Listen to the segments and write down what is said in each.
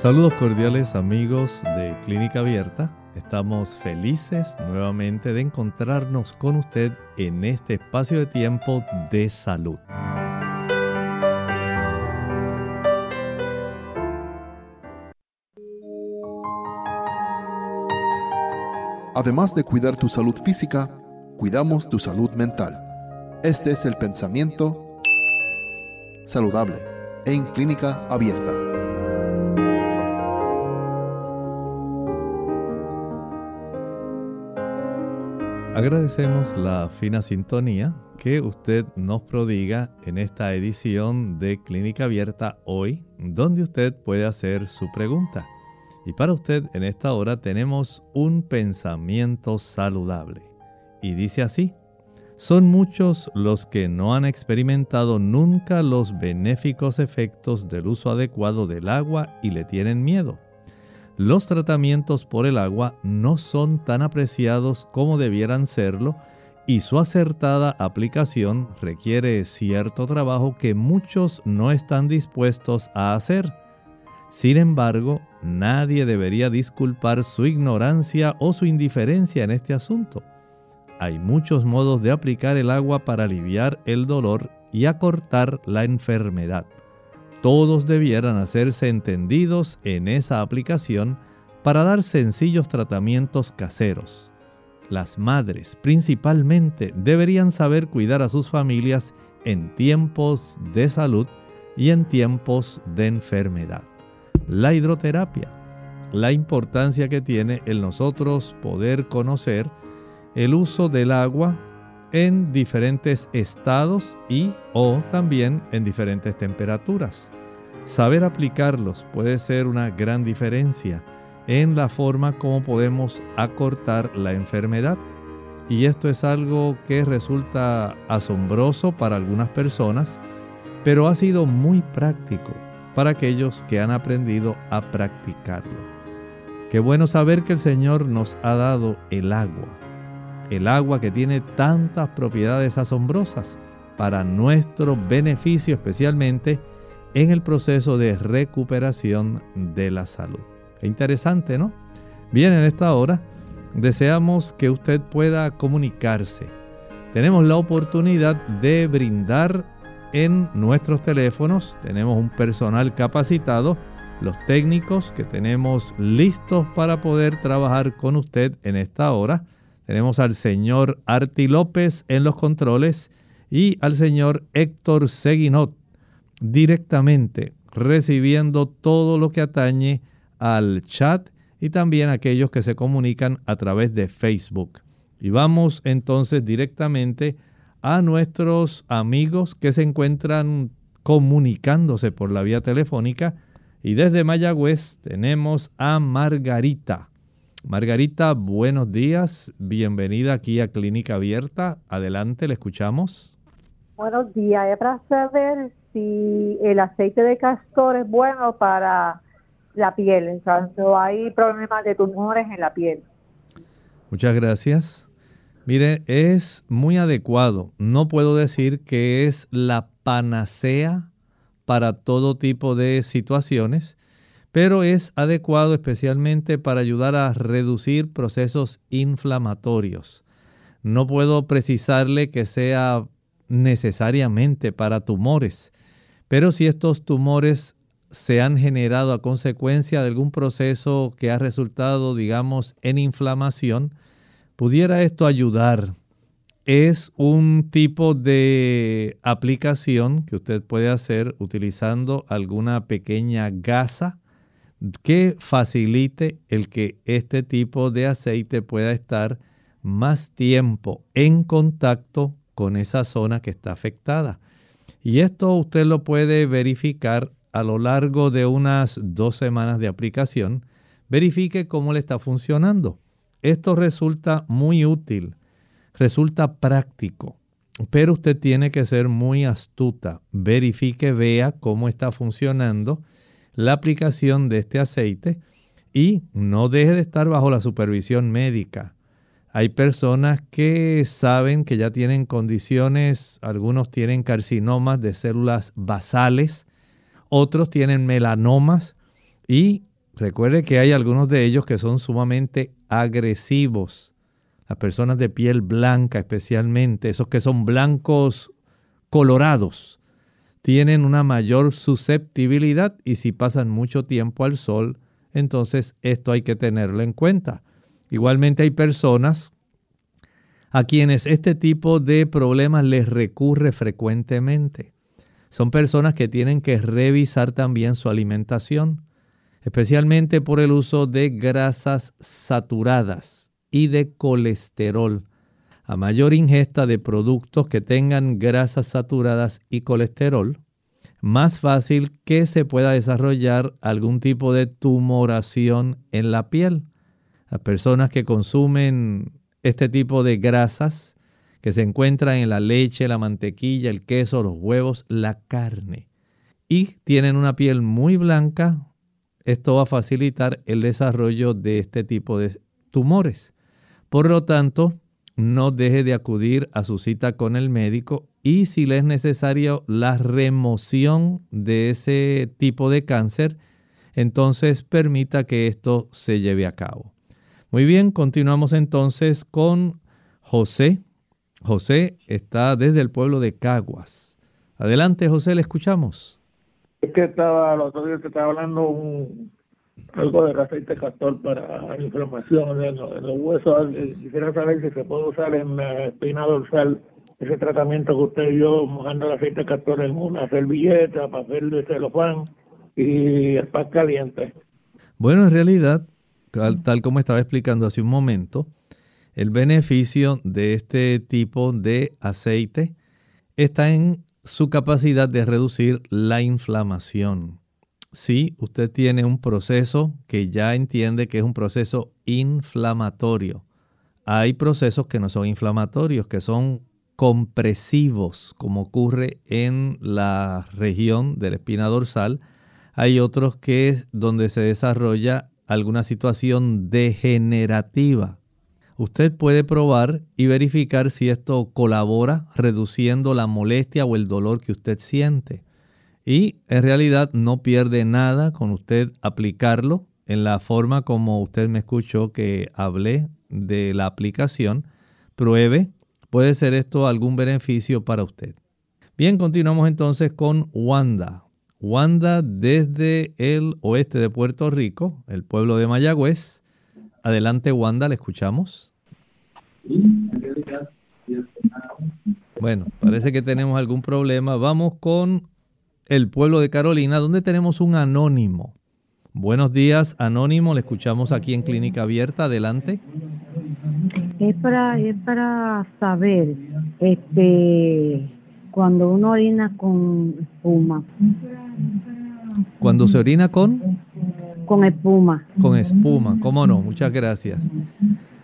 Saludos cordiales amigos de Clínica Abierta. Estamos felices nuevamente de encontrarnos con usted en este espacio de tiempo de salud. Además de cuidar tu salud física, cuidamos tu salud mental. Este es el pensamiento saludable en Clínica Abierta. Agradecemos la fina sintonía que usted nos prodiga en esta edición de Clínica Abierta hoy, donde usted puede hacer su pregunta. Y para usted en esta hora tenemos un pensamiento saludable. Y dice así, son muchos los que no han experimentado nunca los benéficos efectos del uso adecuado del agua y le tienen miedo los tratamientos por el agua no son tan apreciados como debieran serlo y su acertada aplicación requiere cierto trabajo que muchos no están dispuestos a hacer. Sin embargo, nadie debería disculpar su ignorancia o su indiferencia en este asunto. Hay muchos modos de aplicar el agua para aliviar el dolor y acortar la enfermedad todos debieran hacerse entendidos en esa aplicación para dar sencillos tratamientos caseros. Las madres principalmente deberían saber cuidar a sus familias en tiempos de salud y en tiempos de enfermedad. La hidroterapia, la importancia que tiene el nosotros poder conocer el uso del agua en diferentes estados y o también en diferentes temperaturas. Saber aplicarlos puede ser una gran diferencia en la forma como podemos acortar la enfermedad. Y esto es algo que resulta asombroso para algunas personas, pero ha sido muy práctico para aquellos que han aprendido a practicarlo. Qué bueno saber que el Señor nos ha dado el agua el agua que tiene tantas propiedades asombrosas para nuestro beneficio especialmente en el proceso de recuperación de la salud. interesante, ¿no? Bien, en esta hora deseamos que usted pueda comunicarse. Tenemos la oportunidad de brindar en nuestros teléfonos, tenemos un personal capacitado, los técnicos que tenemos listos para poder trabajar con usted en esta hora tenemos al señor Arti López en los controles y al señor Héctor Seguinot directamente recibiendo todo lo que atañe al chat y también aquellos que se comunican a través de Facebook. Y vamos entonces directamente a nuestros amigos que se encuentran comunicándose por la vía telefónica. Y desde Mayagüez tenemos a Margarita. Margarita, buenos días. Bienvenida aquí a Clínica Abierta. Adelante, le escuchamos. Buenos días. Es para saber si el aceite de castor es bueno para la piel, cuando hay problemas de tumores en la piel. Muchas gracias. Mire, es muy adecuado. No puedo decir que es la panacea para todo tipo de situaciones, pero es adecuado especialmente para ayudar a reducir procesos inflamatorios. No puedo precisarle que sea necesariamente para tumores, pero si estos tumores se han generado a consecuencia de algún proceso que ha resultado, digamos, en inflamación, pudiera esto ayudar. Es un tipo de aplicación que usted puede hacer utilizando alguna pequeña gasa que facilite el que este tipo de aceite pueda estar más tiempo en contacto con esa zona que está afectada. Y esto usted lo puede verificar a lo largo de unas dos semanas de aplicación. Verifique cómo le está funcionando. Esto resulta muy útil, resulta práctico, pero usted tiene que ser muy astuta. Verifique, vea cómo está funcionando la aplicación de este aceite y no deje de estar bajo la supervisión médica. Hay personas que saben que ya tienen condiciones, algunos tienen carcinomas de células basales, otros tienen melanomas y recuerde que hay algunos de ellos que son sumamente agresivos. Las personas de piel blanca especialmente, esos que son blancos colorados, tienen una mayor susceptibilidad y si pasan mucho tiempo al sol, entonces esto hay que tenerlo en cuenta. Igualmente hay personas a quienes este tipo de problemas les recurre frecuentemente. Son personas que tienen que revisar también su alimentación, especialmente por el uso de grasas saturadas y de colesterol. A mayor ingesta de productos que tengan grasas saturadas y colesterol, más fácil que se pueda desarrollar algún tipo de tumoración en la piel. Las personas que consumen este tipo de grasas que se encuentran en la leche, la mantequilla, el queso, los huevos, la carne, y tienen una piel muy blanca, esto va a facilitar el desarrollo de este tipo de tumores. Por lo tanto, no deje de acudir a su cita con el médico y si le es necesario la remoción de ese tipo de cáncer, entonces permita que esto se lleve a cabo. Muy bien, continuamos entonces con José. José está desde el pueblo de Caguas. Adelante, José, le escuchamos. Es que estaba, los otros días estaba hablando un, algo de aceite castor para inflamación en, los huesos. Quisiera saber si se puede usar en la espina dorsal ese tratamiento que usted dio mojando el aceite castor en una servilleta, papel de celofán y el pan caliente. Bueno, en realidad, tal como estaba explicando hace un momento, el beneficio de este tipo de aceite está en su capacidad de reducir la inflamación si usted tiene un proceso que ya entiende que es un proceso inflamatorio. Hay procesos que no son inflamatorios, que son compresivos, como ocurre en la región de la espina dorsal. Hay otros que es donde se desarrolla alguna situación degenerativa. Usted puede probar y verificar si esto colabora reduciendo la molestia o el dolor que usted siente. Y en realidad no pierde nada con usted aplicarlo en la forma como usted me escuchó que hablé de la aplicación. Pruebe, puede ser esto algún beneficio para usted. Bien, continuamos entonces con Wanda. Wanda desde el oeste de Puerto Rico, el pueblo de Mayagüez. Adelante Wanda, le escuchamos. Bueno, parece que tenemos algún problema. Vamos con el pueblo de Carolina, donde tenemos un anónimo. Buenos días, anónimo, le escuchamos aquí en Clínica Abierta, adelante. Es para, es para saber, este, cuando uno orina con espuma. Cuando se orina con? Con espuma. Con espuma, cómo no, muchas gracias.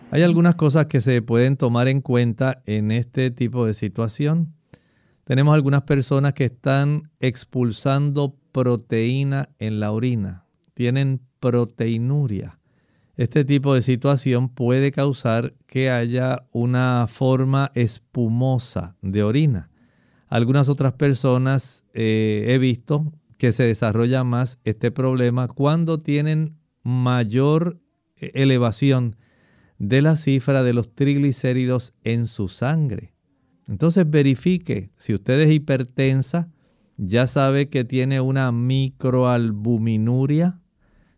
Hay algunas cosas que se pueden tomar en cuenta en este tipo de situación. Tenemos algunas personas que están expulsando proteína en la orina, tienen proteinuria. Este tipo de situación puede causar que haya una forma espumosa de orina. Algunas otras personas eh, he visto que se desarrolla más este problema cuando tienen mayor eh, elevación de la cifra de los triglicéridos en su sangre. Entonces verifique, si usted es hipertensa, ya sabe que tiene una microalbuminuria.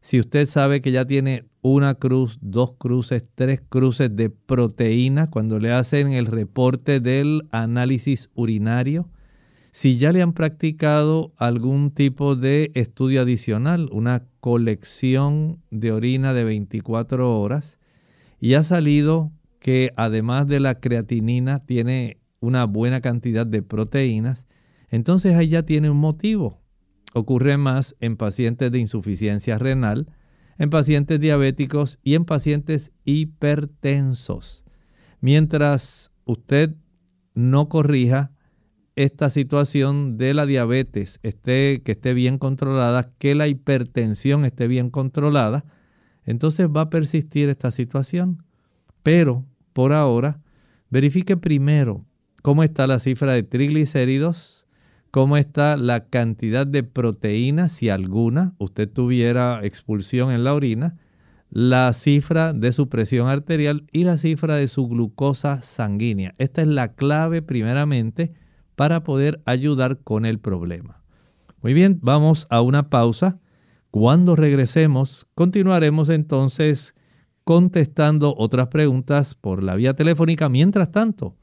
Si usted sabe que ya tiene una cruz, dos cruces, tres cruces de proteína cuando le hacen el reporte del análisis urinario. Si ya le han practicado algún tipo de estudio adicional, una colección de orina de 24 horas, y ha salido que además de la creatinina tiene una buena cantidad de proteínas, entonces ahí ya tiene un motivo. Ocurre más en pacientes de insuficiencia renal, en pacientes diabéticos y en pacientes hipertensos. Mientras usted no corrija esta situación de la diabetes esté, que esté bien controlada, que la hipertensión esté bien controlada, entonces va a persistir esta situación. Pero por ahora, verifique primero cómo está la cifra de triglicéridos, cómo está la cantidad de proteínas, si alguna usted tuviera expulsión en la orina, la cifra de su presión arterial y la cifra de su glucosa sanguínea. Esta es la clave primeramente para poder ayudar con el problema. Muy bien, vamos a una pausa. Cuando regresemos, continuaremos entonces contestando otras preguntas por la vía telefónica. Mientras tanto,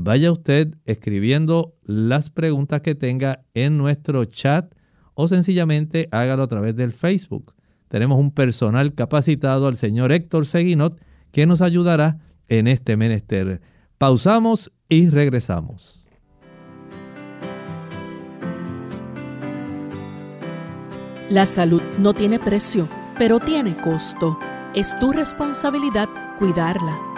vaya usted escribiendo las preguntas que tenga en nuestro chat o sencillamente hágalo a través del Facebook. Tenemos un personal capacitado, al señor Héctor Seguinot, que nos ayudará en este menester. Pausamos y regresamos. La salud no tiene precio, pero tiene costo. Es tu responsabilidad cuidarla.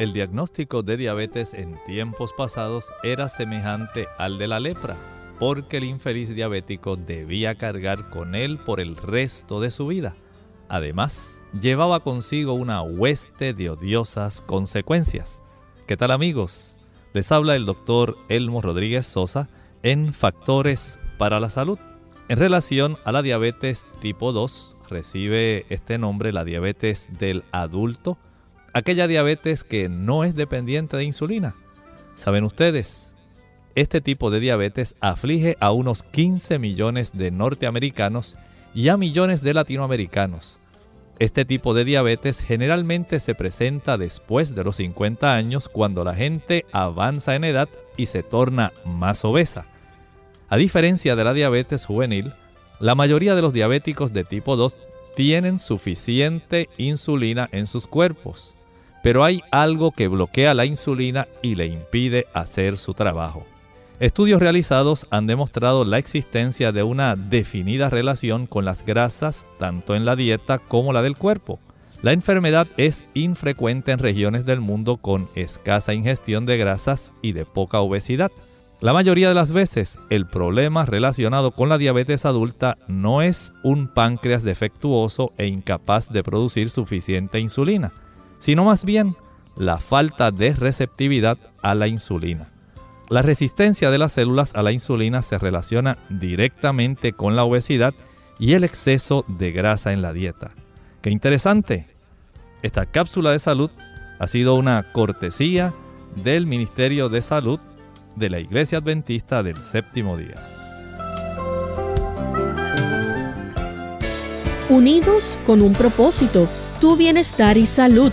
El diagnóstico de diabetes en tiempos pasados era semejante al de la lepra, porque el infeliz diabético debía cargar con él por el resto de su vida. Además, llevaba consigo una hueste de odiosas consecuencias. ¿Qué tal amigos? Les habla el doctor Elmo Rodríguez Sosa en Factores para la Salud. En relación a la diabetes tipo 2, recibe este nombre la diabetes del adulto aquella diabetes que no es dependiente de insulina. ¿Saben ustedes? Este tipo de diabetes aflige a unos 15 millones de norteamericanos y a millones de latinoamericanos. Este tipo de diabetes generalmente se presenta después de los 50 años cuando la gente avanza en edad y se torna más obesa. A diferencia de la diabetes juvenil, la mayoría de los diabéticos de tipo 2 tienen suficiente insulina en sus cuerpos pero hay algo que bloquea la insulina y le impide hacer su trabajo. Estudios realizados han demostrado la existencia de una definida relación con las grasas, tanto en la dieta como la del cuerpo. La enfermedad es infrecuente en regiones del mundo con escasa ingestión de grasas y de poca obesidad. La mayoría de las veces el problema relacionado con la diabetes adulta no es un páncreas defectuoso e incapaz de producir suficiente insulina sino más bien la falta de receptividad a la insulina. La resistencia de las células a la insulina se relaciona directamente con la obesidad y el exceso de grasa en la dieta. ¡Qué interesante! Esta cápsula de salud ha sido una cortesía del Ministerio de Salud de la Iglesia Adventista del Séptimo Día. Unidos con un propósito, tu bienestar y salud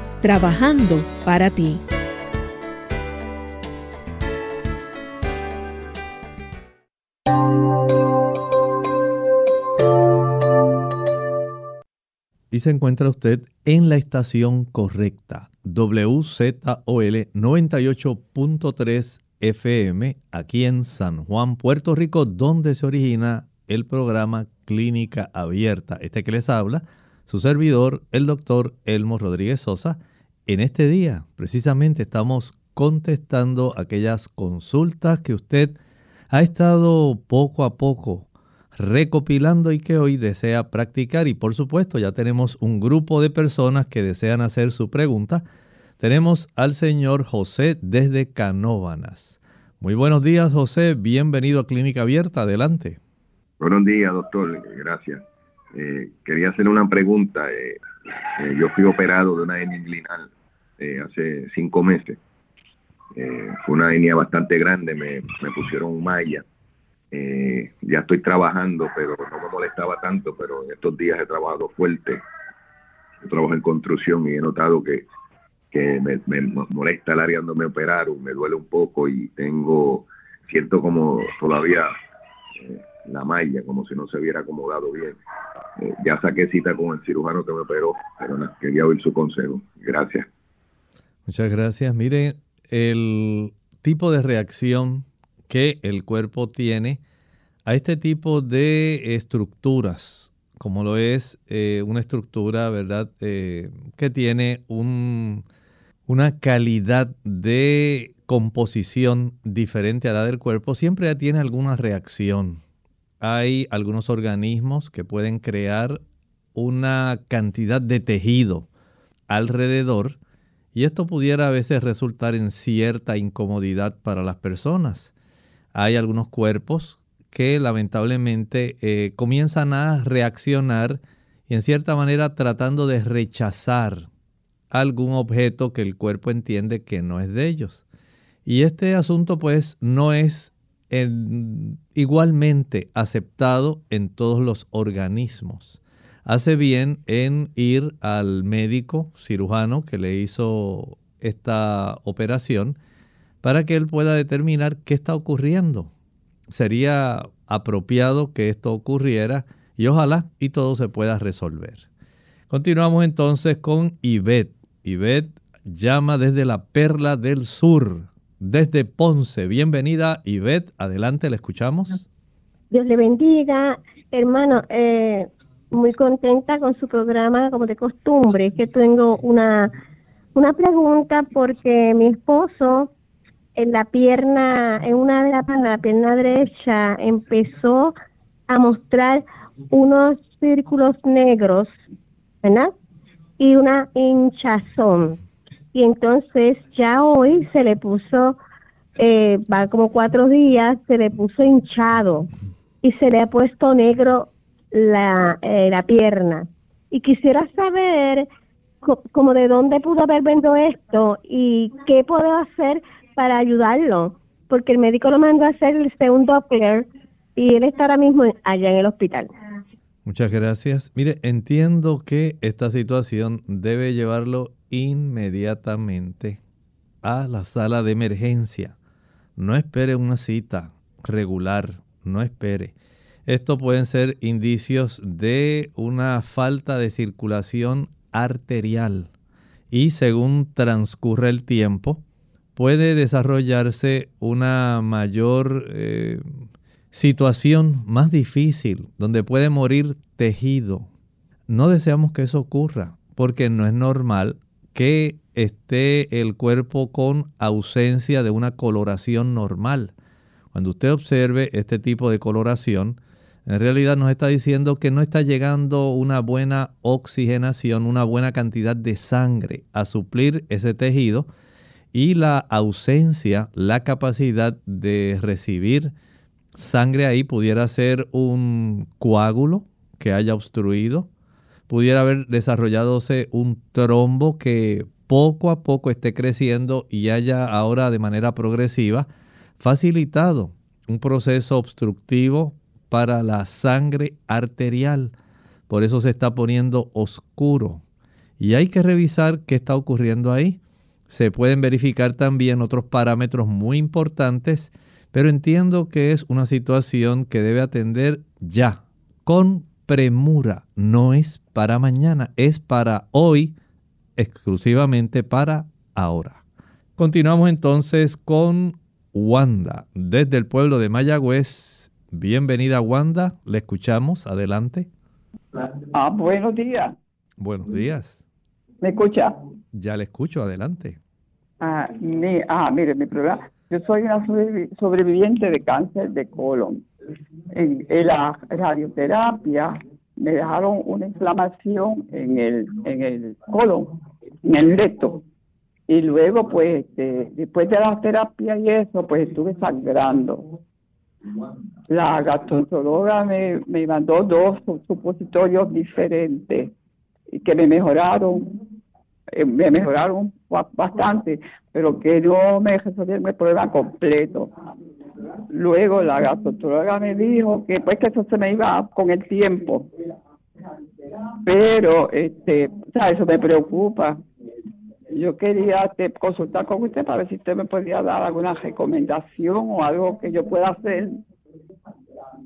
trabajando para ti. Y se encuentra usted en la estación correcta, WZOL 98.3 FM, aquí en San Juan, Puerto Rico, donde se origina el programa Clínica Abierta. Este que les habla, su servidor, el doctor Elmo Rodríguez Sosa. En este día, precisamente, estamos contestando aquellas consultas que usted ha estado poco a poco recopilando y que hoy desea practicar. Y por supuesto, ya tenemos un grupo de personas que desean hacer su pregunta. Tenemos al señor José desde Canóvanas. Muy buenos días, José. Bienvenido a Clínica Abierta. Adelante. Buenos días, doctor. Gracias. Eh, quería hacer una pregunta. Eh, eh, yo fui operado de una hernia inguinal hace cinco meses. fue una hernia bastante grande. Me, me pusieron malla eh, ya estoy trabajando, pero no me molestaba tanto, pero en estos días he trabajado fuerte. Yo trabajo en construcción y he notado que, que me, molesta el área donde me operaron, me duele un poco y tengo, siento como todavía eh, la malla, como si no se hubiera acomodado bien. Eh, ya saqué cita con el cirujano que me operó, pero quería oír su consejo. Gracias. Muchas gracias. Mire, el tipo de reacción que el cuerpo tiene a este tipo de estructuras, como lo es eh, una estructura, ¿verdad?, eh, que tiene un, una calidad de composición diferente a la del cuerpo, siempre tiene alguna reacción. Hay algunos organismos que pueden crear una cantidad de tejido alrededor y esto pudiera a veces resultar en cierta incomodidad para las personas hay algunos cuerpos que lamentablemente eh, comienzan a reaccionar y en cierta manera tratando de rechazar algún objeto que el cuerpo entiende que no es de ellos. Y este asunto pues no es igualmente aceptado en todos los organismos. Hace bien en ir al médico cirujano que le hizo esta operación para que él pueda determinar qué está ocurriendo. Sería apropiado que esto ocurriera y ojalá y todo se pueda resolver. Continuamos entonces con Ivette. Ivette llama desde la Perla del Sur, desde Ponce. Bienvenida Ivette, adelante, le escuchamos. Dios le bendiga, hermano. Eh, muy contenta con su programa, como de costumbre. Que tengo una, una pregunta porque mi esposo en la pierna, en una de las la pierna derecha, empezó a mostrar unos círculos negros, ¿verdad? Y una hinchazón. Y entonces ya hoy se le puso, eh, va como cuatro días, se le puso hinchado y se le ha puesto negro la, eh, la pierna. Y quisiera saber como de dónde pudo haber venido esto y qué puedo hacer para ayudarlo, porque el médico lo mandó a hacer el segundo Doppler y él está ahora mismo allá en el hospital. Muchas gracias. Mire, entiendo que esta situación debe llevarlo inmediatamente a la sala de emergencia. No espere una cita regular, no espere. Esto pueden ser indicios de una falta de circulación arterial y según transcurre el tiempo, puede desarrollarse una mayor eh, situación más difícil, donde puede morir tejido. No deseamos que eso ocurra, porque no es normal que esté el cuerpo con ausencia de una coloración normal. Cuando usted observe este tipo de coloración, en realidad nos está diciendo que no está llegando una buena oxigenación, una buena cantidad de sangre a suplir ese tejido y la ausencia, la capacidad de recibir sangre ahí pudiera ser un coágulo que haya obstruido, pudiera haber desarrolladose un trombo que poco a poco esté creciendo y haya ahora de manera progresiva facilitado un proceso obstructivo para la sangre arterial. Por eso se está poniendo oscuro. Y hay que revisar qué está ocurriendo ahí se pueden verificar también otros parámetros muy importantes, pero entiendo que es una situación que debe atender ya, con premura. No es para mañana, es para hoy, exclusivamente para ahora. Continuamos entonces con Wanda, desde el pueblo de Mayagüez. Bienvenida Wanda, le escuchamos, adelante. Ah, buenos días. Buenos días. ¿Me escucha? Ya le escucho, adelante. Ah, mi, ah mire, mi problema. Yo soy una sobreviviente de cáncer de colon. En, la radioterapia me dejaron una inflamación en el, en el colon, en el recto. Y luego, pues, este, después de la terapia y eso, pues estuve sangrando. La gastroenteróloga me, me mandó dos supositorios diferentes que me mejoraron, eh, me mejoraron bastante, pero que no me resolvieron el problema completo. Luego la gastroenteróloga me dijo que pues que eso se me iba con el tiempo. Pero este, o sea, eso me preocupa. Yo quería este, consultar con usted para ver si usted me podía dar alguna recomendación o algo que yo pueda hacer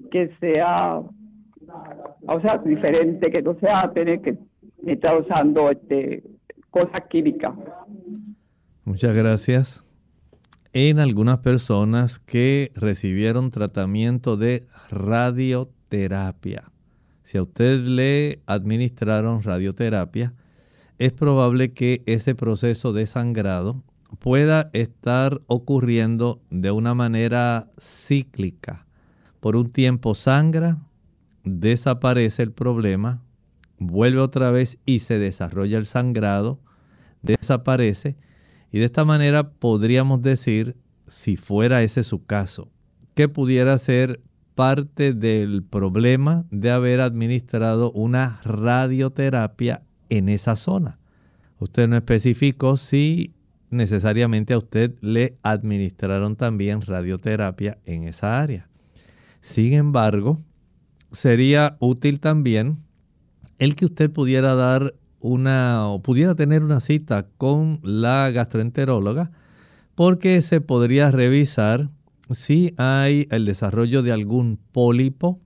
que sea, o sea, diferente, que no sea tener que estar usando este, cosas químicas. Muchas gracias. En algunas personas que recibieron tratamiento de radioterapia, si a usted le administraron radioterapia, es probable que ese proceso de sangrado pueda estar ocurriendo de una manera cíclica. Por un tiempo sangra, desaparece el problema, vuelve otra vez y se desarrolla el sangrado, desaparece. Y de esta manera podríamos decir, si fuera ese su caso, que pudiera ser parte del problema de haber administrado una radioterapia en esa zona. Usted no especificó si necesariamente a usted le administraron también radioterapia en esa área. Sin embargo, sería útil también el que usted pudiera dar una o pudiera tener una cita con la gastroenteróloga porque se podría revisar si hay el desarrollo de algún pólipo,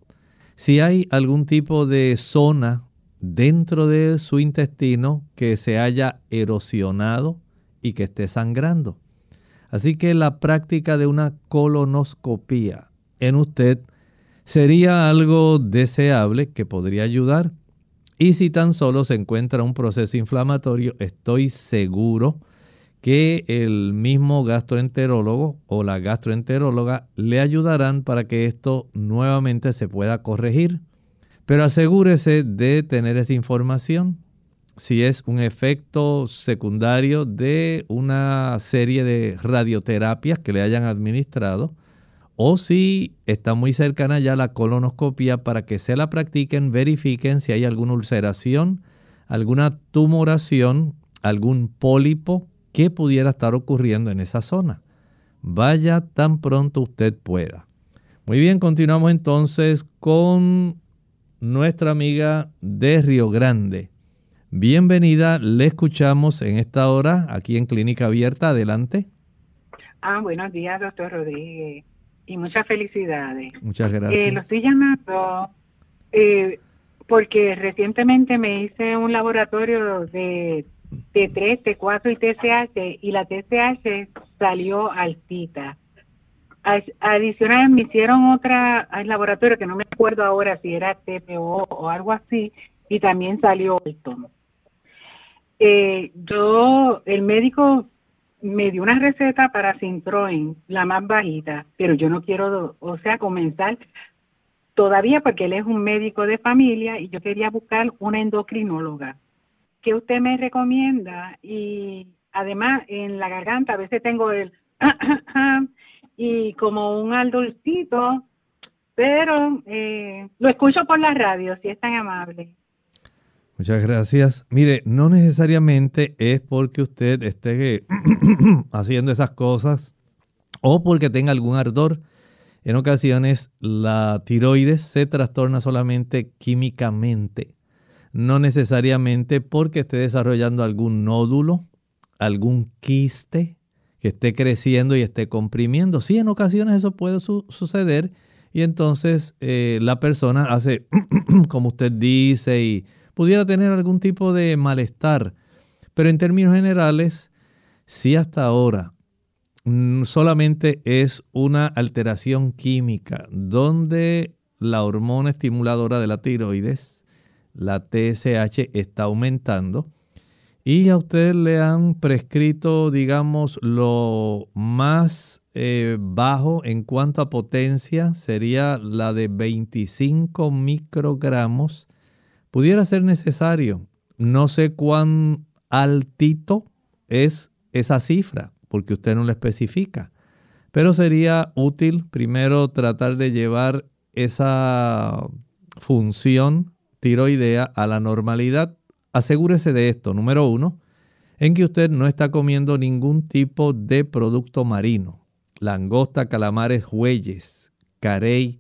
si hay algún tipo de zona dentro de su intestino que se haya erosionado y que esté sangrando. Así que la práctica de una colonoscopía en usted sería algo deseable que podría ayudar. Y si tan solo se encuentra un proceso inflamatorio, estoy seguro que el mismo gastroenterólogo o la gastroenteróloga le ayudarán para que esto nuevamente se pueda corregir. Pero asegúrese de tener esa información. Si es un efecto secundario de una serie de radioterapias que le hayan administrado, o si está muy cercana ya la colonoscopia para que se la practiquen, verifiquen si hay alguna ulceración, alguna tumoración, algún pólipo que pudiera estar ocurriendo en esa zona. Vaya tan pronto usted pueda. Muy bien, continuamos entonces con nuestra amiga de Río Grande. Bienvenida, le escuchamos en esta hora aquí en Clínica Abierta. Adelante. Ah, buenos días, doctor Rodríguez. Y muchas felicidades. Muchas gracias. Eh, lo estoy llamando eh, porque recientemente me hice un laboratorio de T3, T4 y TSH y la TSH salió altita. Adicional me hicieron otra al laboratorio que no me acuerdo ahora si era TPO o algo así y también salió alto. Eh, yo, el médico me dio una receta para Sintroin, la más bajita, pero yo no quiero, o sea, comenzar todavía porque él es un médico de familia y yo quería buscar una endocrinóloga. ¿Qué usted me recomienda? Y además en la garganta a veces tengo el y como un aldulcito, pero eh, lo escucho por la radio, si es tan amable. Muchas gracias. Mire, no necesariamente es porque usted esté haciendo esas cosas o porque tenga algún ardor. En ocasiones la tiroides se trastorna solamente químicamente, no necesariamente porque esté desarrollando algún nódulo, algún quiste que esté creciendo y esté comprimiendo. Sí, en ocasiones eso puede suceder y entonces eh, la persona hace como usted dice y pudiera tener algún tipo de malestar. Pero en términos generales, si hasta ahora mm, solamente es una alteración química donde la hormona estimuladora de la tiroides, la TSH está aumentando y a usted le han prescrito, digamos, lo más eh, bajo en cuanto a potencia sería la de 25 microgramos. Pudiera ser necesario. No sé cuán altito es esa cifra, porque usted no la especifica. Pero sería útil primero tratar de llevar esa función tiroidea a la normalidad asegúrese de esto. Número uno, en que usted no está comiendo ningún tipo de producto marino. Langosta, calamares, huelles, carey,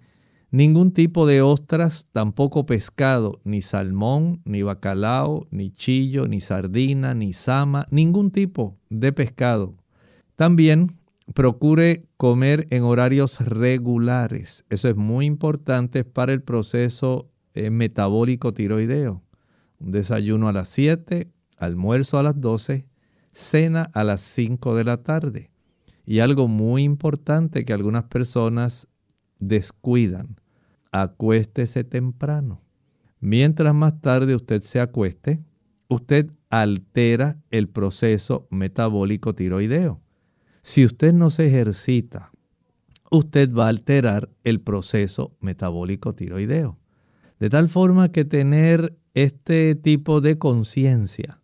ningún tipo de ostras, tampoco pescado, ni salmón, ni bacalao, ni chillo, ni sardina, ni sama, ningún tipo de pescado. También procure comer en horarios regulares. Eso es muy importante para el proceso eh, metabólico tiroideo un desayuno a las 7, almuerzo a las 12, cena a las 5 de la tarde. Y algo muy importante que algunas personas descuidan, acuéstese temprano. Mientras más tarde usted se acueste, usted altera el proceso metabólico tiroideo. Si usted no se ejercita, usted va a alterar el proceso metabólico tiroideo. De tal forma que tener este tipo de conciencia,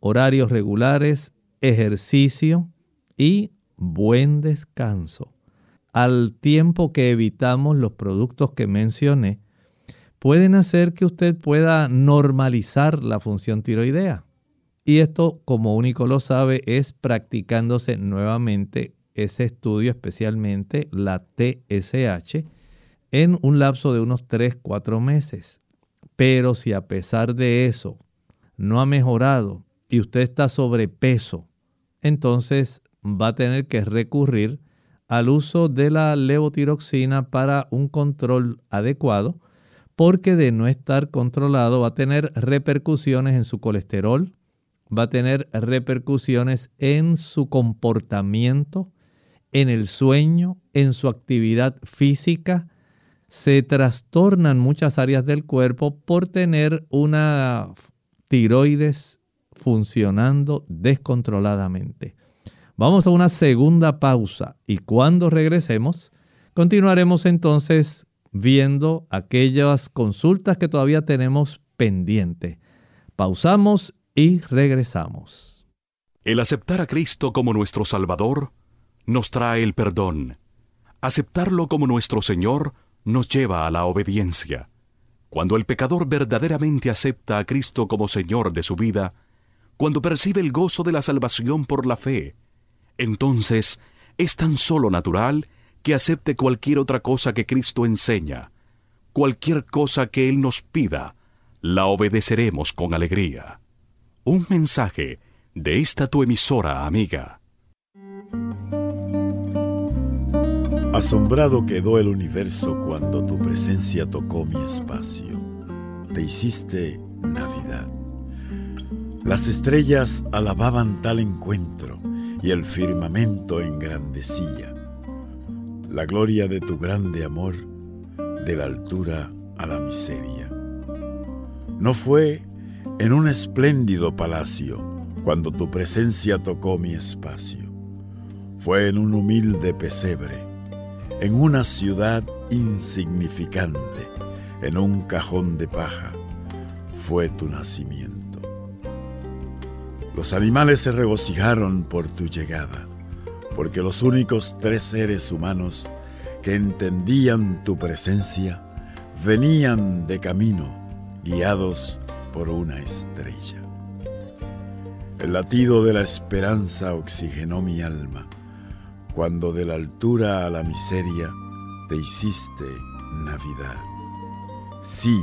horarios regulares, ejercicio y buen descanso, al tiempo que evitamos los productos que mencioné, pueden hacer que usted pueda normalizar la función tiroidea. Y esto, como único lo sabe, es practicándose nuevamente ese estudio, especialmente la TSH, en un lapso de unos 3-4 meses. Pero si a pesar de eso no ha mejorado y usted está sobrepeso, entonces va a tener que recurrir al uso de la levotiroxina para un control adecuado, porque de no estar controlado va a tener repercusiones en su colesterol, va a tener repercusiones en su comportamiento, en el sueño, en su actividad física, se trastornan muchas áreas del cuerpo por tener una tiroides funcionando descontroladamente. Vamos a una segunda pausa y cuando regresemos continuaremos entonces viendo aquellas consultas que todavía tenemos pendientes. Pausamos y regresamos. El aceptar a Cristo como nuestro Salvador nos trae el perdón. Aceptarlo como nuestro Señor nos lleva a la obediencia. Cuando el pecador verdaderamente acepta a Cristo como Señor de su vida, cuando percibe el gozo de la salvación por la fe, entonces es tan solo natural que acepte cualquier otra cosa que Cristo enseña. Cualquier cosa que Él nos pida, la obedeceremos con alegría. Un mensaje de esta tu emisora amiga. Asombrado quedó el universo cuando tu presencia tocó mi espacio. Te hiciste Navidad. Las estrellas alababan tal encuentro y el firmamento engrandecía. La gloria de tu grande amor, de la altura a la miseria. No fue en un espléndido palacio cuando tu presencia tocó mi espacio. Fue en un humilde pesebre en una ciudad insignificante, en un cajón de paja, fue tu nacimiento. Los animales se regocijaron por tu llegada, porque los únicos tres seres humanos que entendían tu presencia venían de camino, guiados por una estrella. El latido de la esperanza oxigenó mi alma cuando de la altura a la miseria te hiciste Navidad. Sí,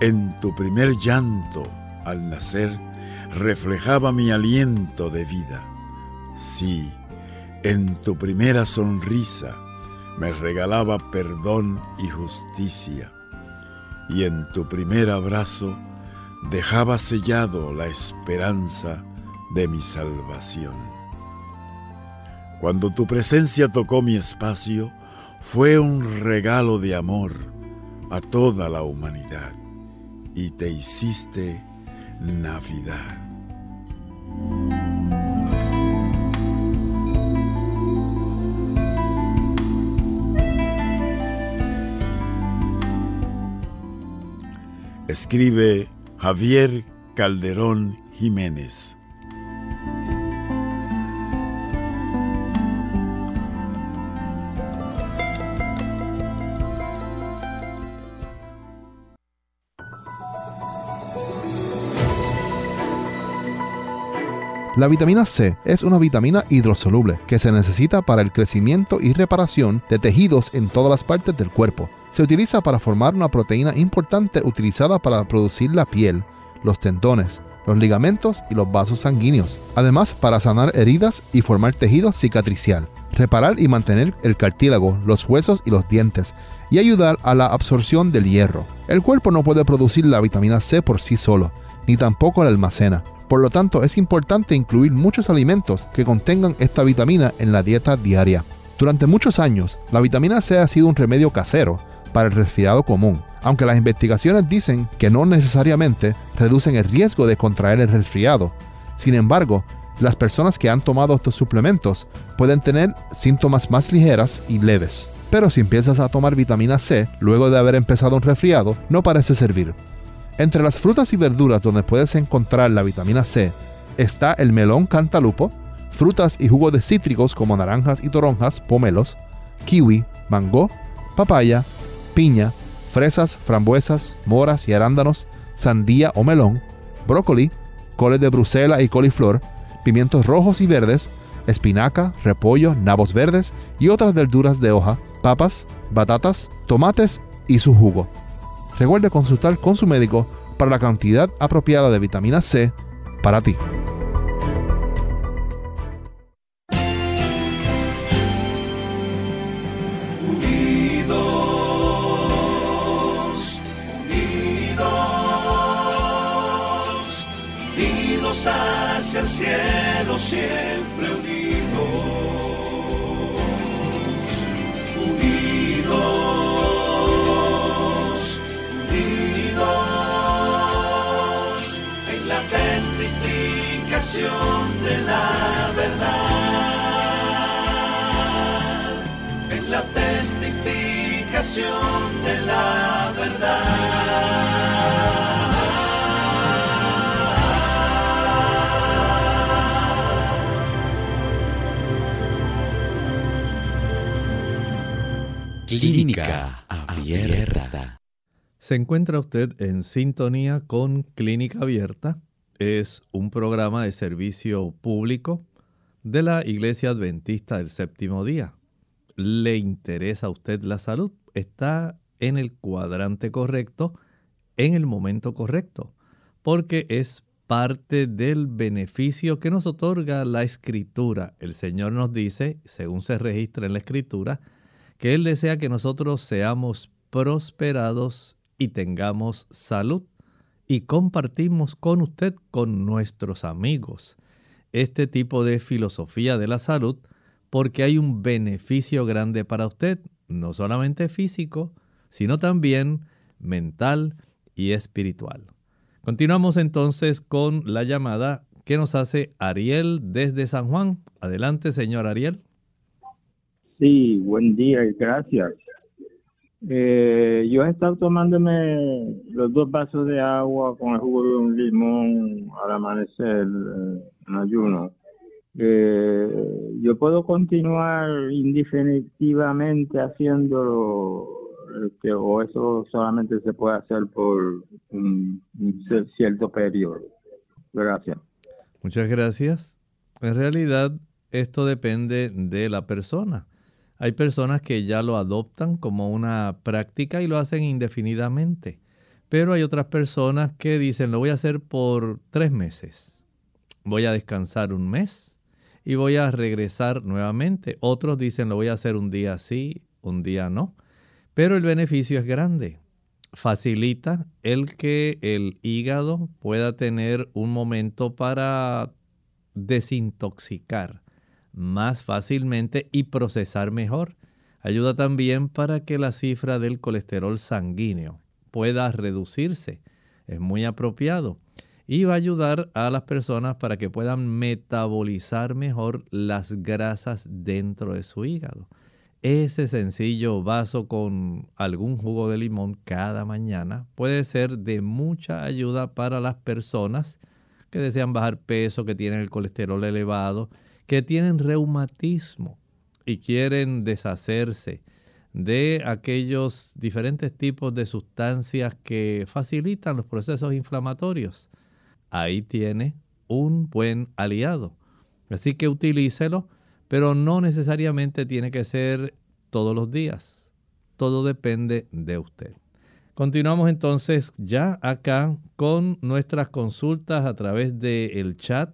en tu primer llanto al nacer reflejaba mi aliento de vida. Sí, en tu primera sonrisa me regalaba perdón y justicia. Y en tu primer abrazo dejaba sellado la esperanza de mi salvación. Cuando tu presencia tocó mi espacio, fue un regalo de amor a toda la humanidad. y te hiciste Navidad. Escribe Javier Calderón Jiménez. La vitamina C es una vitamina hidrosoluble que se necesita para el crecimiento y reparación de tejidos en todas las partes del cuerpo. Se utiliza para formar una proteína importante utilizada para producir la piel, los tendones, los ligamentos y los vasos sanguíneos. Además, para sanar heridas y formar tejido cicatricial, reparar y mantener el cartílago, los huesos y los dientes, y ayudar a la absorción del hierro. El cuerpo no puede producir la vitamina C por sí solo, ni tampoco la almacena. Por lo tanto, es importante incluir muchos alimentos que contengan esta vitamina en la dieta diaria. Durante muchos años, la vitamina C ha sido un remedio casero para el resfriado común, aunque las investigaciones dicen que no necesariamente reducen el riesgo de contraer el resfriado. Sin embargo, las personas que han tomado estos suplementos pueden tener síntomas más ligeras y leves. Pero si empiezas a tomar vitamina C luego de haber empezado un resfriado, no parece servir. Entre las frutas y verduras donde puedes encontrar la vitamina C está el melón cantalupo, frutas y jugos de cítricos como naranjas y toronjas, pomelos, kiwi, mango, papaya, piña, fresas, frambuesas, moras y arándanos, sandía o melón, brócoli, coles de Bruselas y coliflor, pimientos rojos y verdes, espinaca, repollo, nabos verdes y otras verduras de hoja, papas, batatas, tomates y su jugo. Recuerde consultar con su médico para la cantidad apropiada de vitamina C para ti. Se encuentra usted en sintonía con Clínica Abierta. Es un programa de servicio público de la Iglesia Adventista del Séptimo Día. ¿Le interesa a usted la salud? Está en el cuadrante correcto, en el momento correcto, porque es parte del beneficio que nos otorga la escritura. El Señor nos dice, según se registra en la escritura, que Él desea que nosotros seamos prosperados y tengamos salud. Y compartimos con usted, con nuestros amigos, este tipo de filosofía de la salud, porque hay un beneficio grande para usted, no solamente físico, sino también mental y espiritual. Continuamos entonces con la llamada que nos hace Ariel desde San Juan. Adelante, señor Ariel. Sí, buen día y gracias. Eh, yo he estado tomándome los dos vasos de agua con el jugo de un limón al amanecer eh, en ayuno. Eh, yo puedo continuar indefinitivamente haciéndolo este, o eso solamente se puede hacer por un, un cierto periodo. Gracias. Muchas gracias. En realidad, esto depende de la persona. Hay personas que ya lo adoptan como una práctica y lo hacen indefinidamente. Pero hay otras personas que dicen, lo voy a hacer por tres meses. Voy a descansar un mes y voy a regresar nuevamente. Otros dicen, lo voy a hacer un día sí, un día no. Pero el beneficio es grande. Facilita el que el hígado pueda tener un momento para desintoxicar más fácilmente y procesar mejor. Ayuda también para que la cifra del colesterol sanguíneo pueda reducirse. es muy apropiado y va a ayudar a las personas para que puedan metabolizar mejor las grasas dentro de su hígado. Ese sencillo vaso con algún jugo de limón cada mañana puede ser de mucha ayuda para las personas que desean bajar peso, que tienen el colesterol elevado, que tienen reumatismo y quieren deshacerse de aquellos diferentes tipos de sustancias que facilitan los procesos inflamatorios. Ahí tiene un buen aliado. Así que utilícelo, pero no necesariamente tiene que ser todos los días. Todo depende de usted. Continuamos entonces ya acá con nuestras consultas a través del chat.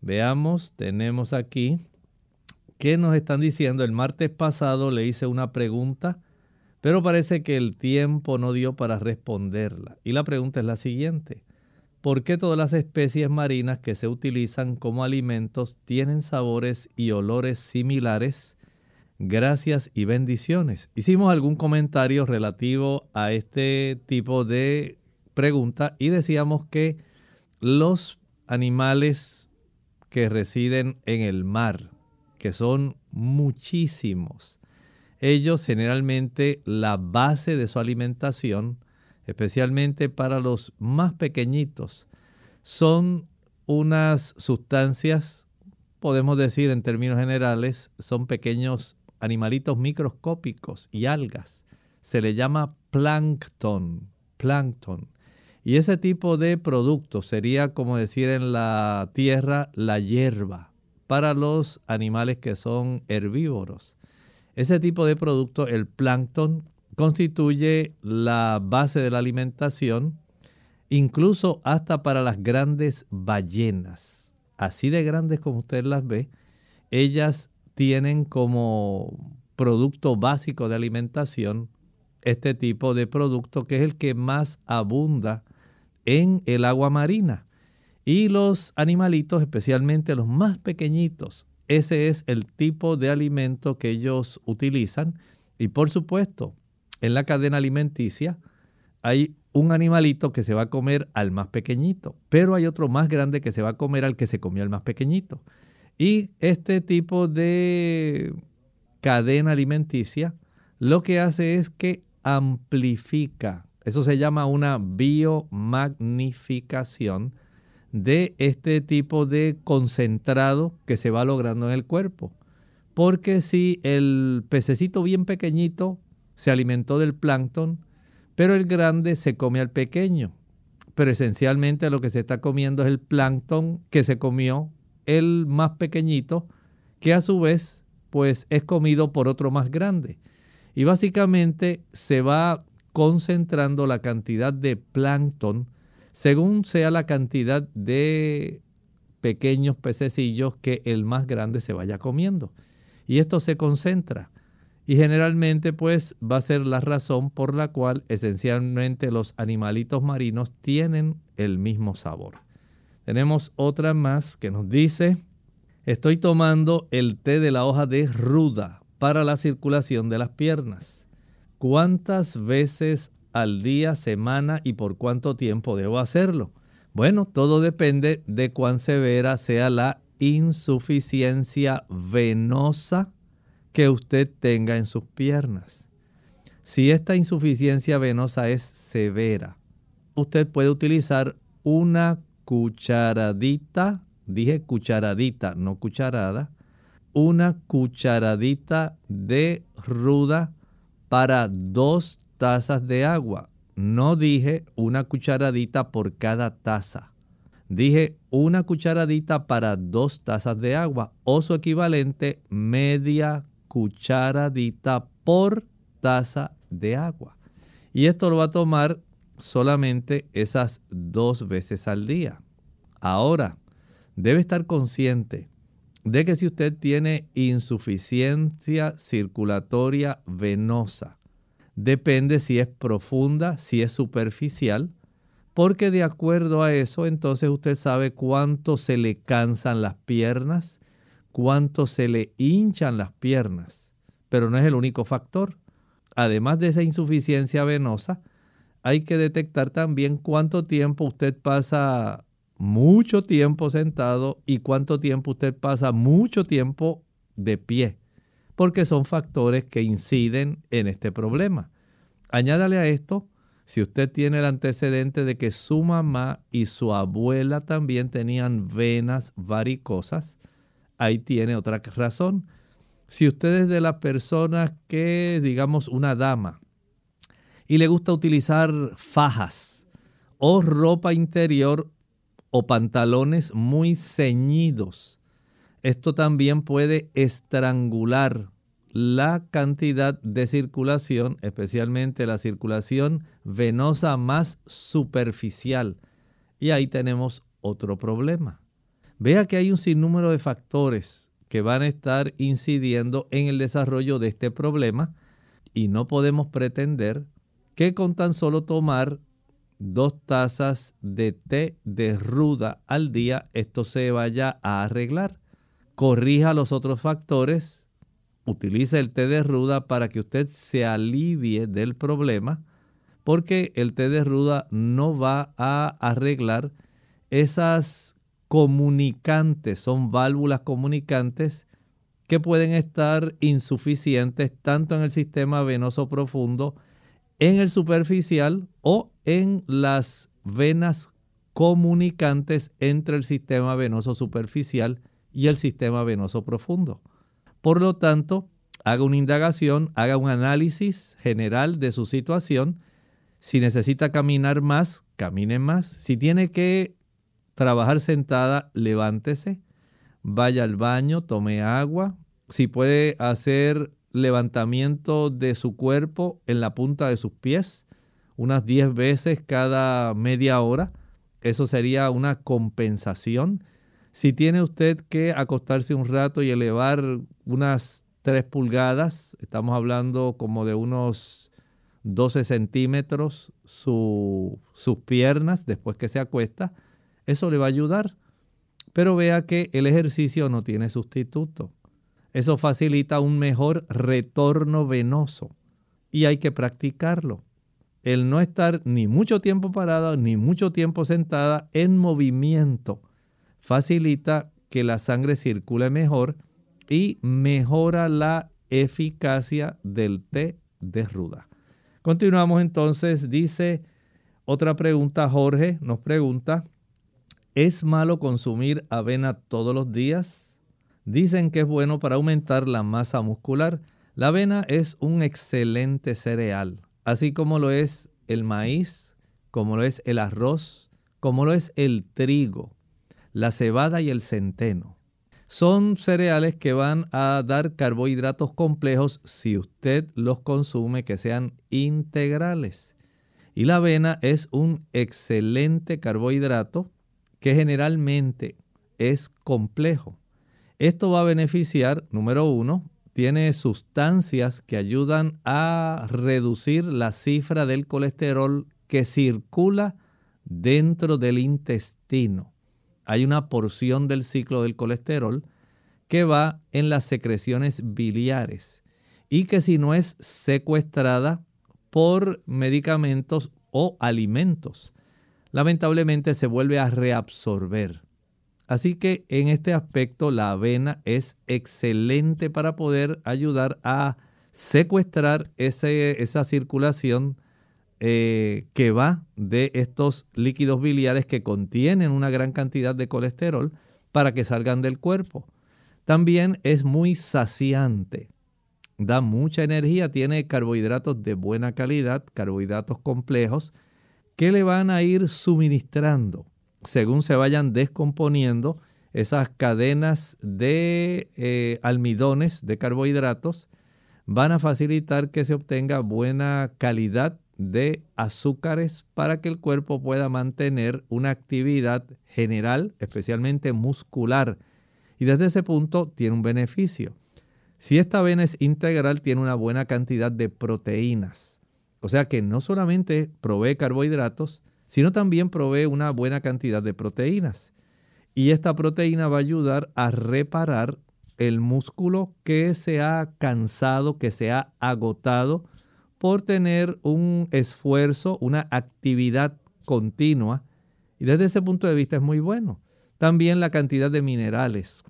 Veamos, tenemos aquí ¿Qué nos están diciendo? El martes pasado le hice una pregunta, pero parece que el tiempo no dio para responderla. Y la pregunta es la siguiente. ¿Por qué todas las especies marinas que se utilizan como alimentos tienen sabores y olores similares? Gracias y bendiciones. Hicimos algún comentario relativo a este tipo de pregunta y decíamos que los animales que residen en el mar, que son muchísimos. Ellos generalmente la base de su alimentación, especialmente para los más pequeñitos, son unas sustancias, podemos decir en términos generales, son pequeños animalitos microscópicos y algas. Se le llama plancton, plancton. Y ese tipo de producto sería como decir en la tierra la hierba para los animales que son herbívoros. Ese tipo de producto, el plancton, constituye la base de la alimentación, incluso hasta para las grandes ballenas. Así de grandes como usted las ve, ellas tienen como producto básico de alimentación este tipo de producto que es el que más abunda en el agua marina. Y los animalitos, especialmente los más pequeñitos, ese es el tipo de alimento que ellos utilizan. Y por supuesto, en la cadena alimenticia hay un animalito que se va a comer al más pequeñito, pero hay otro más grande que se va a comer al que se comió al más pequeñito. Y este tipo de cadena alimenticia lo que hace es que amplifica, eso se llama una biomagnificación de este tipo de concentrado que se va logrando en el cuerpo. Porque si el pececito bien pequeñito se alimentó del plancton, pero el grande se come al pequeño. Pero esencialmente lo que se está comiendo es el plancton que se comió el más pequeñito, que a su vez pues es comido por otro más grande. Y básicamente se va concentrando la cantidad de plancton según sea la cantidad de pequeños pececillos que el más grande se vaya comiendo. Y esto se concentra. Y generalmente pues va a ser la razón por la cual esencialmente los animalitos marinos tienen el mismo sabor. Tenemos otra más que nos dice, estoy tomando el té de la hoja de ruda para la circulación de las piernas. ¿Cuántas veces al día, semana y por cuánto tiempo debo hacerlo. Bueno, todo depende de cuán severa sea la insuficiencia venosa que usted tenga en sus piernas. Si esta insuficiencia venosa es severa, usted puede utilizar una cucharadita, dije cucharadita, no cucharada, una cucharadita de ruda para dos tazas de agua. No dije una cucharadita por cada taza. Dije una cucharadita para dos tazas de agua o su equivalente media cucharadita por taza de agua. Y esto lo va a tomar solamente esas dos veces al día. Ahora, debe estar consciente de que si usted tiene insuficiencia circulatoria venosa, Depende si es profunda, si es superficial, porque de acuerdo a eso entonces usted sabe cuánto se le cansan las piernas, cuánto se le hinchan las piernas, pero no es el único factor. Además de esa insuficiencia venosa, hay que detectar también cuánto tiempo usted pasa mucho tiempo sentado y cuánto tiempo usted pasa mucho tiempo de pie, porque son factores que inciden en este problema. Añádale a esto, si usted tiene el antecedente de que su mamá y su abuela también tenían venas varicosas, ahí tiene otra razón. Si usted es de las personas que, digamos, una dama, y le gusta utilizar fajas o ropa interior o pantalones muy ceñidos. Esto también puede estrangular la cantidad de circulación, especialmente la circulación venosa más superficial. Y ahí tenemos otro problema. Vea que hay un sinnúmero de factores que van a estar incidiendo en el desarrollo de este problema y no podemos pretender que con tan solo tomar dos tazas de té de ruda al día, esto se vaya a arreglar. Corrija los otros factores, utilice el té de ruda para que usted se alivie del problema, porque el té de ruda no va a arreglar esas comunicantes, son válvulas comunicantes que pueden estar insuficientes tanto en el sistema venoso profundo en el superficial o en las venas comunicantes entre el sistema venoso superficial y el sistema venoso profundo. Por lo tanto, haga una indagación, haga un análisis general de su situación. Si necesita caminar más, camine más. Si tiene que trabajar sentada, levántese, vaya al baño, tome agua. Si puede hacer levantamiento de su cuerpo en la punta de sus pies, unas 10 veces cada media hora. Eso sería una compensación. Si tiene usted que acostarse un rato y elevar unas 3 pulgadas, estamos hablando como de unos 12 centímetros sus piernas después que se acuesta, eso le va a ayudar. Pero vea que el ejercicio no tiene sustituto. Eso facilita un mejor retorno venoso y hay que practicarlo. El no estar ni mucho tiempo parado ni mucho tiempo sentada en movimiento facilita que la sangre circule mejor y mejora la eficacia del té de ruda. Continuamos entonces, dice otra pregunta, Jorge nos pregunta, ¿es malo consumir avena todos los días? Dicen que es bueno para aumentar la masa muscular. La avena es un excelente cereal, así como lo es el maíz, como lo es el arroz, como lo es el trigo, la cebada y el centeno. Son cereales que van a dar carbohidratos complejos si usted los consume que sean integrales. Y la avena es un excelente carbohidrato que generalmente es complejo. Esto va a beneficiar, número uno, tiene sustancias que ayudan a reducir la cifra del colesterol que circula dentro del intestino. Hay una porción del ciclo del colesterol que va en las secreciones biliares y que si no es secuestrada por medicamentos o alimentos, lamentablemente se vuelve a reabsorber. Así que en este aspecto la avena es excelente para poder ayudar a secuestrar esa circulación eh, que va de estos líquidos biliares que contienen una gran cantidad de colesterol para que salgan del cuerpo. También es muy saciante, da mucha energía, tiene carbohidratos de buena calidad, carbohidratos complejos, que le van a ir suministrando según se vayan descomponiendo esas cadenas de eh, almidones, de carbohidratos, van a facilitar que se obtenga buena calidad de azúcares para que el cuerpo pueda mantener una actividad general, especialmente muscular. Y desde ese punto tiene un beneficio. Si esta avena es integral, tiene una buena cantidad de proteínas. O sea que no solamente provee carbohidratos, sino también provee una buena cantidad de proteínas. Y esta proteína va a ayudar a reparar el músculo que se ha cansado, que se ha agotado por tener un esfuerzo, una actividad continua. Y desde ese punto de vista es muy bueno. También la cantidad de minerales,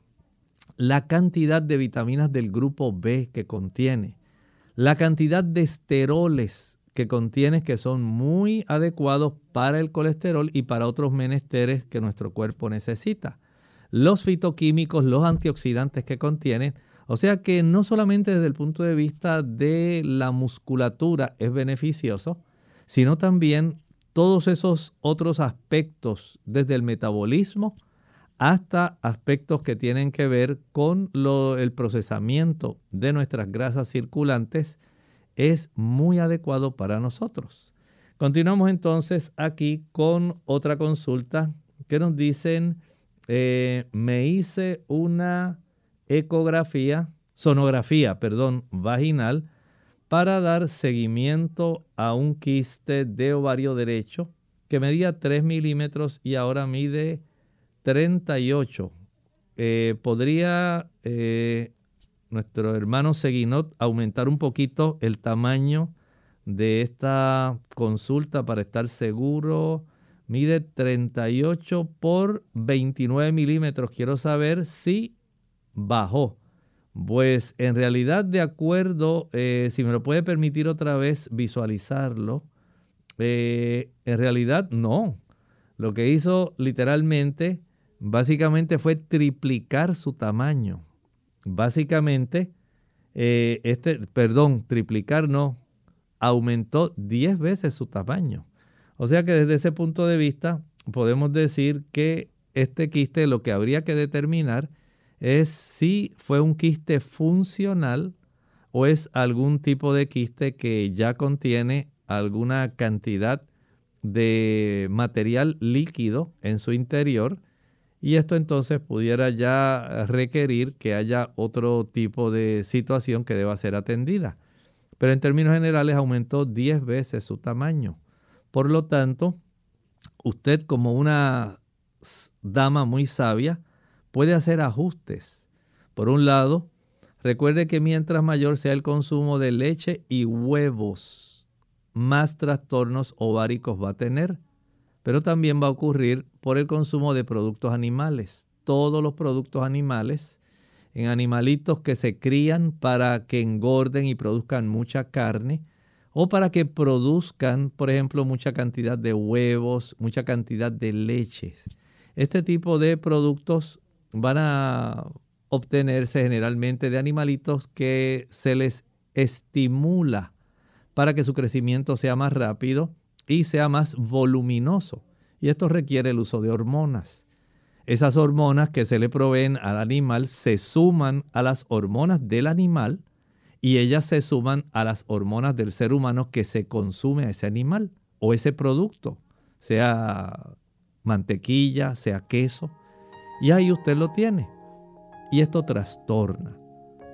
la cantidad de vitaminas del grupo B que contiene, la cantidad de esteroles que contiene que son muy adecuados para el colesterol y para otros menesteres que nuestro cuerpo necesita. Los fitoquímicos, los antioxidantes que contienen. O sea que no solamente desde el punto de vista de la musculatura es beneficioso, sino también todos esos otros aspectos, desde el metabolismo hasta aspectos que tienen que ver con el procesamiento de nuestras grasas circulantes, es muy adecuado para nosotros. Continuamos entonces aquí con otra consulta que nos dicen, eh, me hice una ecografía, sonografía, perdón, vaginal para dar seguimiento a un quiste de ovario derecho que medía 3 milímetros y ahora mide 38. Eh, ¿Podría eh, nuestro hermano Seguinot aumentar un poquito el tamaño de esta consulta para estar seguro? Mide 38 por 29 milímetros. Quiero saber si bajó. Pues en realidad, de acuerdo, eh, si me lo puede permitir otra vez visualizarlo, eh, en realidad no. Lo que hizo literalmente, básicamente fue triplicar su tamaño. Básicamente, eh, este, perdón, triplicar no, aumentó 10 veces su tamaño. O sea que desde ese punto de vista podemos decir que este quiste lo que habría que determinar es si fue un quiste funcional o es algún tipo de quiste que ya contiene alguna cantidad de material líquido en su interior y esto entonces pudiera ya requerir que haya otro tipo de situación que deba ser atendida. Pero en términos generales aumentó 10 veces su tamaño. Por lo tanto, usted como una dama muy sabia puede hacer ajustes. Por un lado, recuerde que mientras mayor sea el consumo de leche y huevos, más trastornos ováricos va a tener. Pero también va a ocurrir por el consumo de productos animales. Todos los productos animales, en animalitos que se crían para que engorden y produzcan mucha carne, o para que produzcan, por ejemplo, mucha cantidad de huevos, mucha cantidad de leches. Este tipo de productos van a obtenerse generalmente de animalitos que se les estimula para que su crecimiento sea más rápido y sea más voluminoso. Y esto requiere el uso de hormonas. Esas hormonas que se le proveen al animal se suman a las hormonas del animal y ellas se suman a las hormonas del ser humano que se consume a ese animal o ese producto, sea mantequilla, sea queso. Y ahí usted lo tiene. Y esto trastorna.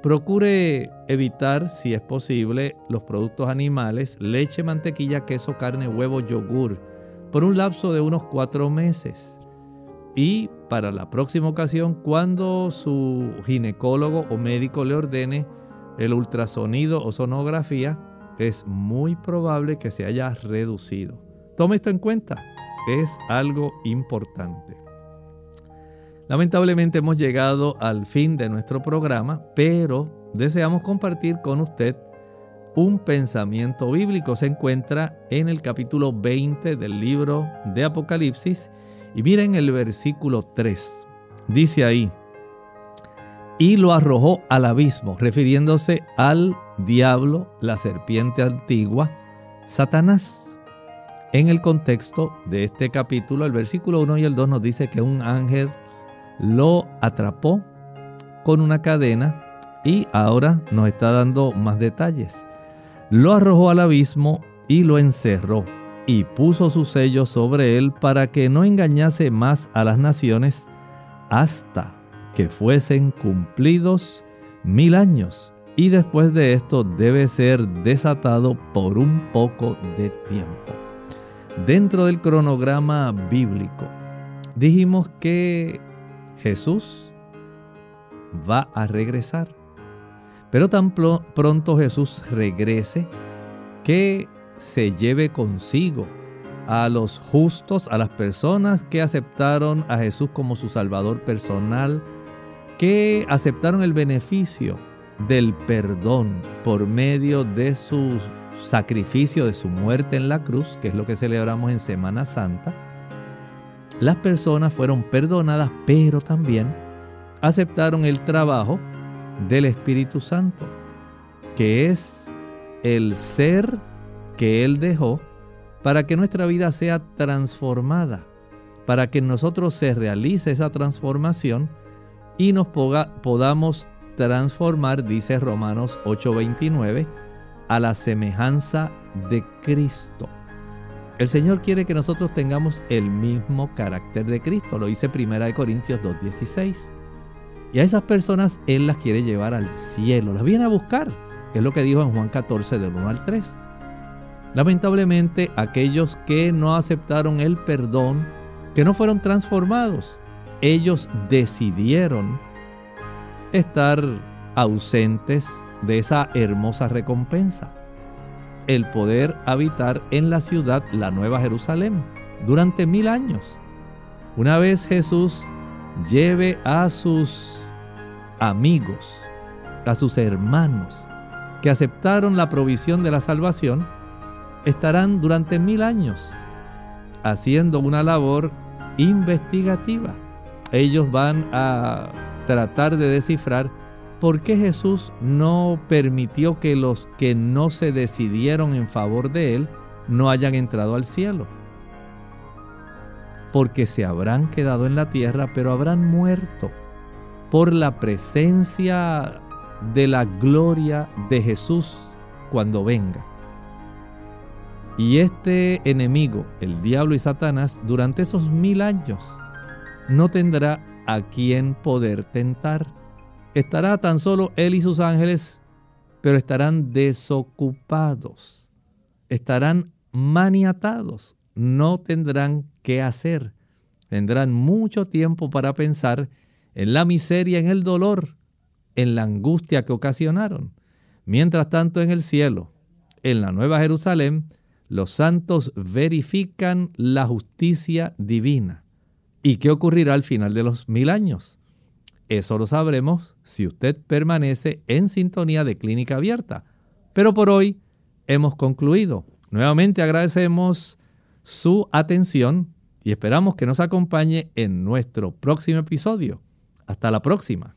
Procure evitar, si es posible, los productos animales, leche, mantequilla, queso, carne, huevo, yogur, por un lapso de unos cuatro meses. Y para la próxima ocasión, cuando su ginecólogo o médico le ordene el ultrasonido o sonografía, es muy probable que se haya reducido. Tome esto en cuenta, es algo importante. Lamentablemente hemos llegado al fin de nuestro programa, pero deseamos compartir con usted un pensamiento bíblico. Se encuentra en el capítulo 20 del libro de Apocalipsis y miren el versículo 3. Dice ahí, y lo arrojó al abismo, refiriéndose al diablo, la serpiente antigua, Satanás. En el contexto de este capítulo, el versículo 1 y el 2 nos dice que un ángel lo atrapó con una cadena y ahora nos está dando más detalles. Lo arrojó al abismo y lo encerró y puso su sello sobre él para que no engañase más a las naciones hasta que fuesen cumplidos mil años. Y después de esto debe ser desatado por un poco de tiempo. Dentro del cronograma bíblico, dijimos que Jesús va a regresar. Pero tan pronto Jesús regrese, que se lleve consigo a los justos, a las personas que aceptaron a Jesús como su Salvador personal, que aceptaron el beneficio del perdón por medio de su sacrificio, de su muerte en la cruz, que es lo que celebramos en Semana Santa, las personas fueron perdonadas, pero también aceptaron el trabajo del Espíritu Santo, que es el ser que Él dejó para que nuestra vida sea transformada, para que en nosotros se realice esa transformación y nos podamos transformar, dice Romanos 8:29, a la semejanza de Cristo. El Señor quiere que nosotros tengamos el mismo carácter de Cristo, lo dice 1 Corintios 2:16. Y a esas personas Él las quiere llevar al cielo, las viene a buscar, es lo que dijo en Juan 14 del 1 al 3. Lamentablemente aquellos que no aceptaron el perdón, que no fueron transformados, ellos decidieron estar ausentes de esa hermosa recompensa, el poder habitar en la ciudad, la Nueva Jerusalén, durante mil años. Una vez Jesús lleve a sus amigos, a sus hermanos, que aceptaron la provisión de la salvación, estarán durante mil años haciendo una labor investigativa. Ellos van a tratar de descifrar por qué Jesús no permitió que los que no se decidieron en favor de Él no hayan entrado al cielo. Porque se habrán quedado en la tierra, pero habrán muerto por la presencia de la gloria de Jesús cuando venga. Y este enemigo, el diablo y Satanás, durante esos mil años, no tendrá a quien poder tentar. Estará tan solo él y sus ángeles, pero estarán desocupados, estarán maniatados, no tendrán qué hacer. Tendrán mucho tiempo para pensar en la miseria, en el dolor, en la angustia que ocasionaron. Mientras tanto en el cielo, en la Nueva Jerusalén, los santos verifican la justicia divina ¿Y qué ocurrirá al final de los mil años? Eso lo sabremos si usted permanece en sintonía de clínica abierta. Pero por hoy hemos concluido. Nuevamente agradecemos su atención y esperamos que nos acompañe en nuestro próximo episodio. Hasta la próxima.